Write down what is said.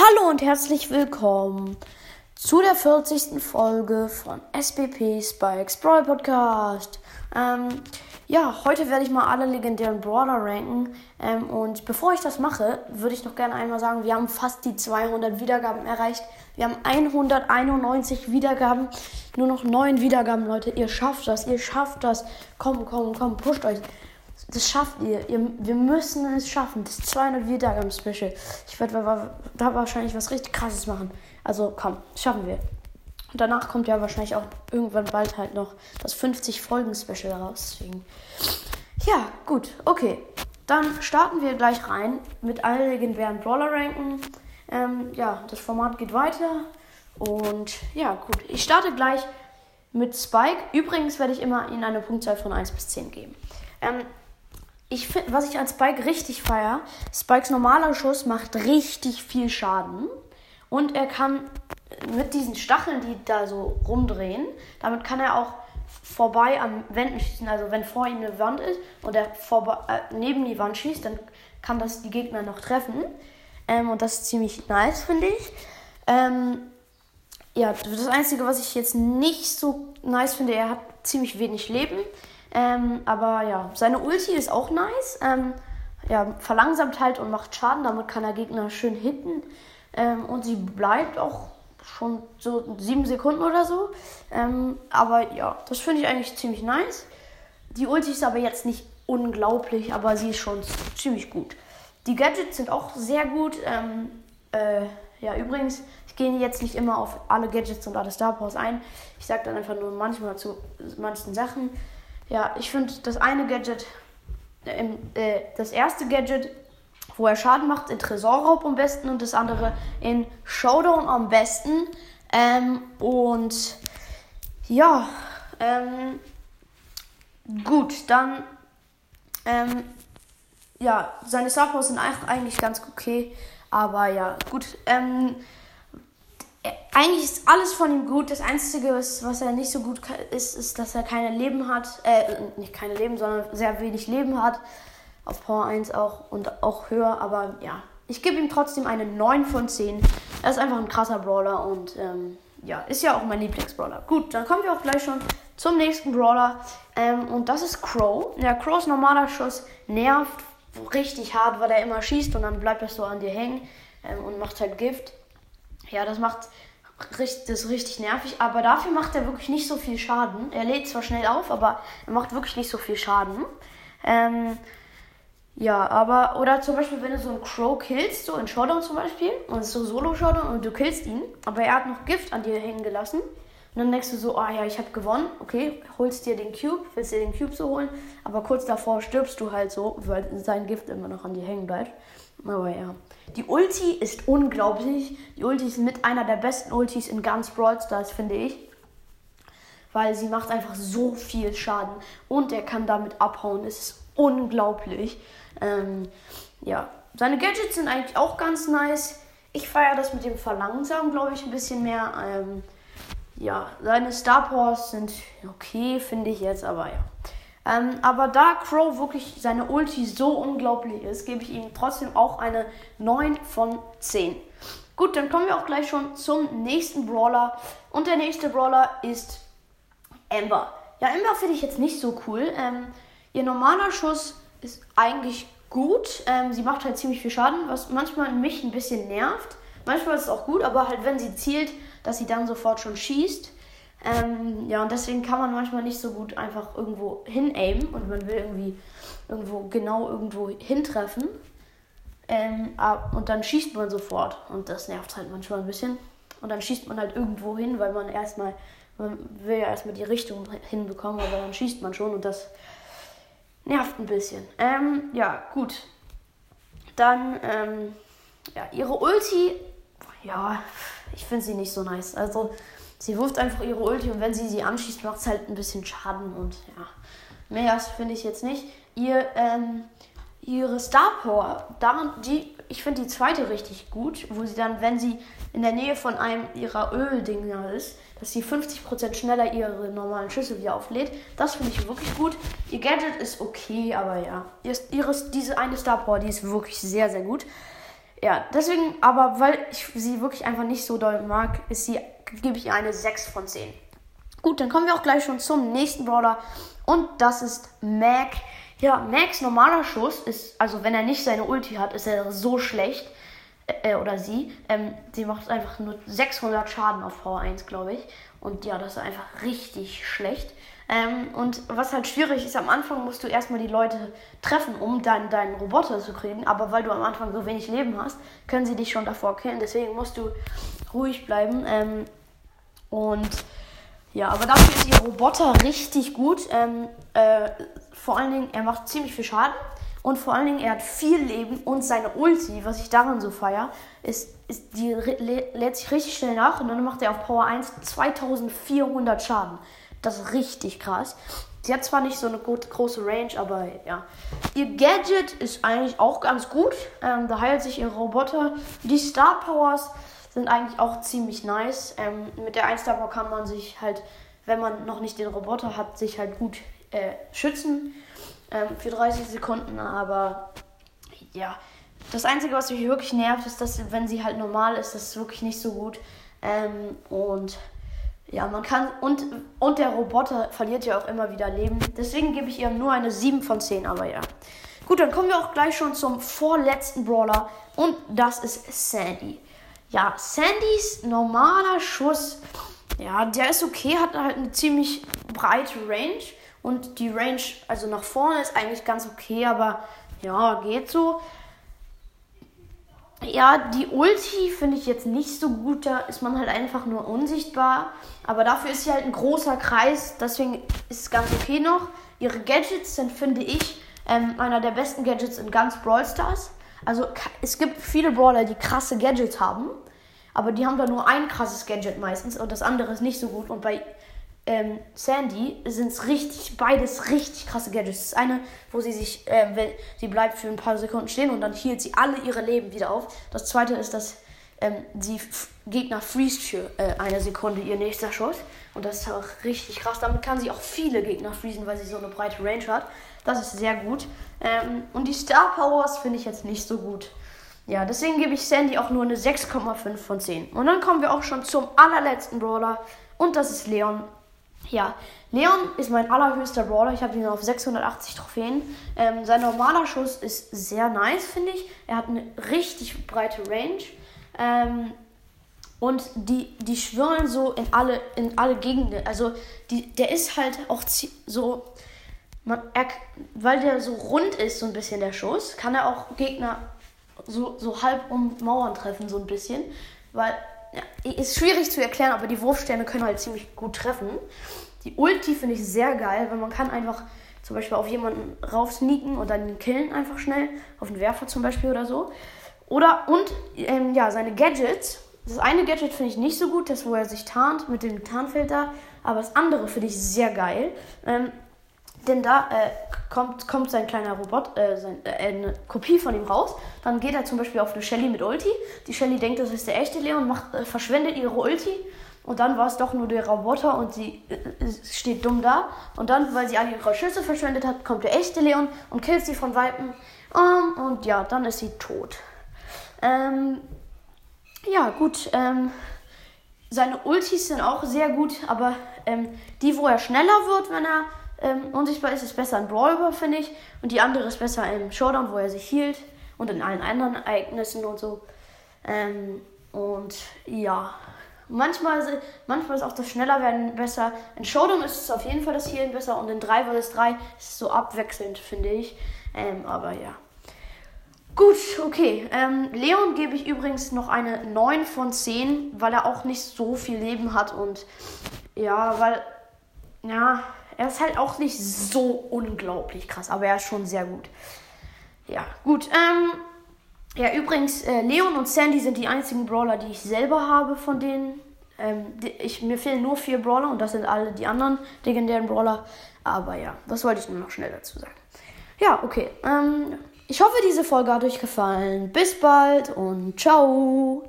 Hallo und herzlich willkommen zu der 40. Folge von SBP Spikes Brawl Podcast. Ähm, ja, heute werde ich mal alle legendären Brawler ranken. Ähm, und bevor ich das mache, würde ich noch gerne einmal sagen, wir haben fast die 200 Wiedergaben erreicht. Wir haben 191 Wiedergaben. Nur noch 9 Wiedergaben, Leute. Ihr schafft das, ihr schafft das. Komm, komm, komm, pusht euch. Das schafft ihr. ihr. Wir müssen es schaffen. Das 200 Wiedergaben Special. Ich werde da wahrscheinlich was richtig krasses machen. Also komm, schaffen wir. Und danach kommt ja wahrscheinlich auch irgendwann bald halt noch das 50 Folgen Special raus. Deswegen. Ja, gut. Okay. Dann starten wir gleich rein mit allen legendären Brawler ranken. Ähm, ja, das Format geht weiter. Und ja, gut. Ich starte gleich mit Spike. Übrigens werde ich immer Ihnen eine Punktzahl von 1 bis 10 geben. Ähm, ich finde, was ich an Spike richtig feier, Spikes normaler Schuss macht richtig viel Schaden. Und er kann mit diesen Stacheln, die da so rumdrehen, damit kann er auch vorbei an Wänden schießen. Also wenn vor ihm eine Wand ist und er vorbei, äh, neben die Wand schießt, dann kann das die Gegner noch treffen. Ähm, und das ist ziemlich nice, finde ich. Ähm, ja, das Einzige, was ich jetzt nicht so nice finde, er hat ziemlich wenig Leben. Ähm, aber ja, seine Ulti ist auch nice. Ähm, ja, verlangsamt halt und macht Schaden. Damit kann er Gegner schön hitten. Ähm, und sie bleibt auch schon so sieben Sekunden oder so. Ähm, aber ja, das finde ich eigentlich ziemlich nice. Die Ulti ist aber jetzt nicht unglaublich, aber sie ist schon ziemlich gut. Die Gadgets sind auch sehr gut. Ähm, äh, ja, übrigens, ich gehe jetzt nicht immer auf alle Gadgets und alle Star Powers ein. Ich sage dann einfach nur manchmal zu manchen Sachen. Ja, ich finde das eine Gadget, äh, äh, das erste Gadget, wo er Schaden macht, in Tresorraub am besten und das andere in Showdown am besten. Ähm, und ja, ähm, gut, dann, ähm, ja, seine Support sind eigentlich ganz okay, aber ja, gut, ähm, eigentlich ist alles von ihm gut. Das Einzige, was, was er nicht so gut ist, ist, dass er keine Leben hat. Äh, nicht keine Leben, sondern sehr wenig Leben hat. Auf Power 1 auch und auch höher. Aber ja, ich gebe ihm trotzdem eine 9 von 10. Er ist einfach ein krasser Brawler und ähm, ja, ist ja auch mein Lieblingsbrawler. Gut, dann kommen wir auch gleich schon zum nächsten Brawler. Ähm, und das ist Crow. Ja, Crows normaler Schuss nervt richtig hart, weil er immer schießt und dann bleibt er so an dir hängen ähm, und macht halt Gift. Ja, das macht das ist richtig nervig, aber dafür macht er wirklich nicht so viel Schaden. Er lädt zwar schnell auf, aber er macht wirklich nicht so viel Schaden. Ähm, ja, aber, oder zum Beispiel, wenn du so einen Crow killst, so in Showdown zum Beispiel, und es ist so Solo-Showdown und du killst ihn, aber er hat noch Gift an dir hängen gelassen. Und dann denkst du so, ah ja, ich habe gewonnen, okay, holst dir den Cube, willst dir den Cube so holen, aber kurz davor stirbst du halt so, weil sein Gift immer noch an dir hängen bleibt. Aber ja. Die Ulti ist unglaublich. Die Ulti ist mit einer der besten Ultis in ganz Brawl Stars, finde ich. Weil sie macht einfach so viel Schaden. Und er kann damit abhauen. Es ist unglaublich. Ähm, ja. Seine Gadgets sind eigentlich auch ganz nice. Ich feiere das mit dem Verlangsamen, glaube ich, ein bisschen mehr. Ähm, ja, seine Star Powers sind okay, finde ich jetzt, aber ja. Ähm, aber da Crow wirklich seine Ulti so unglaublich ist, gebe ich ihm trotzdem auch eine 9 von 10. Gut, dann kommen wir auch gleich schon zum nächsten Brawler. Und der nächste Brawler ist Amber. Ja, Amber finde ich jetzt nicht so cool. Ähm, ihr normaler Schuss ist eigentlich gut. Ähm, sie macht halt ziemlich viel Schaden, was manchmal mich ein bisschen nervt. Manchmal ist es auch gut, aber halt wenn sie zielt, dass sie dann sofort schon schießt. Ähm, ja, und deswegen kann man manchmal nicht so gut einfach irgendwo hin aimen und man will irgendwie irgendwo genau irgendwo hintreffen. Ähm, und dann schießt man sofort und das nervt halt manchmal ein bisschen. Und dann schießt man halt irgendwo hin, weil man erstmal, man will ja erstmal die Richtung hinbekommen, aber dann schießt man schon und das nervt ein bisschen. Ähm, ja, gut. Dann, ähm, ja, ihre Ulti, ja, ich finde sie nicht so nice. Also, Sie wirft einfach ihre Ulti und wenn sie sie anschießt, macht es halt ein bisschen Schaden und ja. Mehr finde ich jetzt nicht. Ihr, ähm, ihre Star Power, daran, die, ich finde die zweite richtig gut, wo sie dann, wenn sie in der Nähe von einem ihrer Öldinger ist, dass sie 50% schneller ihre normalen Schüsse wieder auflädt. Das finde ich wirklich gut. Ihr Gadget ist okay, aber ja. Ihre, diese eine Star Power, die ist wirklich sehr, sehr gut. Ja, deswegen, aber weil ich sie wirklich einfach nicht so doll mag, ist sie, gebe ich eine 6 von 10. Gut, dann kommen wir auch gleich schon zum nächsten Brawler. Und das ist Mac. Ja, Macs normaler Schuss ist, also wenn er nicht seine Ulti hat, ist er so schlecht. Äh, oder sie. Ähm, sie macht einfach nur 600 Schaden auf Power 1, glaube ich. Und ja, das ist einfach richtig schlecht. Ähm, und was halt schwierig ist, am Anfang musst du erstmal die Leute treffen, um deinen, deinen Roboter zu kriegen. Aber weil du am Anfang so wenig Leben hast, können sie dich schon davor killen. Deswegen musst du ruhig bleiben. Ähm, und ja, aber dafür ist ihr Roboter richtig gut. Ähm, äh, vor allen Dingen, er macht ziemlich viel Schaden. Und vor allen Dingen, er hat viel Leben und seine Ulti, was ich daran so feier, ist, ist die lädt sich richtig schnell nach und dann macht er auf Power 1 2400 Schaden. Das ist richtig krass. Sie hat zwar nicht so eine gut, große Range, aber ja. Ihr Gadget ist eigentlich auch ganz gut. Ähm, da heilt sich ihr Roboter. Die Star Powers sind eigentlich auch ziemlich nice. Ähm, mit der 1 Star Power kann man sich halt, wenn man noch nicht den Roboter hat, sich halt gut äh, schützen ähm, für 30 Sekunden. Aber ja, das Einzige, was mich wirklich nervt, ist, dass wenn sie halt normal ist, das ist wirklich nicht so gut. Ähm, und ja, man kann. Und, und der Roboter verliert ja auch immer wieder Leben. Deswegen gebe ich ihr nur eine 7 von 10, aber ja. Gut, dann kommen wir auch gleich schon zum vorletzten Brawler. Und das ist Sandy. Ja, Sandys normaler Schuss, ja, der ist okay, hat halt eine ziemlich breite Range. Und die Range, also nach vorne, ist eigentlich ganz okay, aber ja, geht so. Ja, die Ulti finde ich jetzt nicht so gut. Da ist man halt einfach nur unsichtbar. Aber dafür ist sie halt ein großer Kreis. Deswegen ist es ganz okay noch. Ihre Gadgets sind, finde ich, ähm, einer der besten Gadgets in ganz Brawl Stars. Also es gibt viele Brawler, die krasse Gadgets haben. Aber die haben da nur ein krasses Gadget meistens und das andere ist nicht so gut. Und bei ähm, Sandy sind es richtig, beides richtig krasse Gadgets. Das eine, wo sie sich, äh, wenn, sie bleibt für ein paar Sekunden stehen und dann hielt sie alle ihre Leben wieder auf. Das zweite ist, dass ähm, sie Gegner freeze für äh, eine Sekunde ihr nächster Schuss. Und das ist auch richtig krass. Damit kann sie auch viele Gegner freezen, weil sie so eine breite Range hat. Das ist sehr gut. Ähm, und die Star Powers finde ich jetzt nicht so gut. Ja, deswegen gebe ich Sandy auch nur eine 6,5 von 10. Und dann kommen wir auch schon zum allerletzten Brawler. Und das ist Leon. Ja, Leon ist mein allerhöchster Brawler. Ich habe ihn auf 680 Trophäen. Ähm, sein normaler Schuss ist sehr nice, finde ich. Er hat eine richtig breite Range. Ähm, und die, die schwirren so in alle, in alle Gegenden. Also die, der ist halt auch so. Man, er, weil der so rund ist, so ein bisschen der Schuss, kann er auch Gegner so, so halb um Mauern treffen, so ein bisschen. Weil ja, ist schwierig zu erklären, aber die Wurfsterne können halt ziemlich gut treffen. Die Ulti finde ich sehr geil, weil man kann einfach zum Beispiel auf jemanden raufsneaken und dann ihn killen einfach schnell. Auf einen Werfer zum Beispiel oder so. Oder, und, ähm, ja, seine Gadgets. Das eine Gadget finde ich nicht so gut, das wo er sich tarnt mit dem Tarnfilter. Aber das andere finde ich sehr geil. Ähm, denn da äh, kommt, kommt sein kleiner Robot, äh, sein, äh, eine Kopie von ihm raus. Dann geht er zum Beispiel auf eine Shelly mit Ulti. Die Shelly denkt, das ist der echte Leon, macht, äh, verschwendet ihre Ulti. Und dann war es doch nur der Roboter und sie äh, steht dumm da. Und dann, weil sie alle ihre Schüsse verschwendet hat, kommt der echte Leon und killt sie von Weitem. Um, und ja, dann ist sie tot. Ähm, ja, gut. Ähm, seine Ultis sind auch sehr gut, aber ähm, die, wo er schneller wird, wenn er ähm, unsichtbar ist, ist besser in Brawl finde ich. Und die andere ist besser im Showdown, wo er sich hielt. Und in allen anderen Ereignissen und so. Ähm, und ja. Manchmal, manchmal ist auch das Schnellerwerden besser. In Showdown ist es auf jeden Fall das Healen besser. Und in 3 vs 3 ist es so abwechselnd, finde ich. Ähm, aber ja. Gut, okay. Ähm, Leon gebe ich übrigens noch eine 9 von 10, weil er auch nicht so viel Leben hat. Und ja, weil. Ja, er ist halt auch nicht so unglaublich krass, aber er ist schon sehr gut. Ja, gut. Ähm, ja, übrigens, äh, Leon und Sandy sind die einzigen Brawler, die ich selber habe von denen. Ähm, die, ich, mir fehlen nur vier Brawler und das sind alle die anderen legendären Brawler. Aber ja, das wollte ich nur noch schnell dazu sagen. Ja, okay. Ähm, ich hoffe, diese Folge hat euch gefallen. Bis bald und ciao.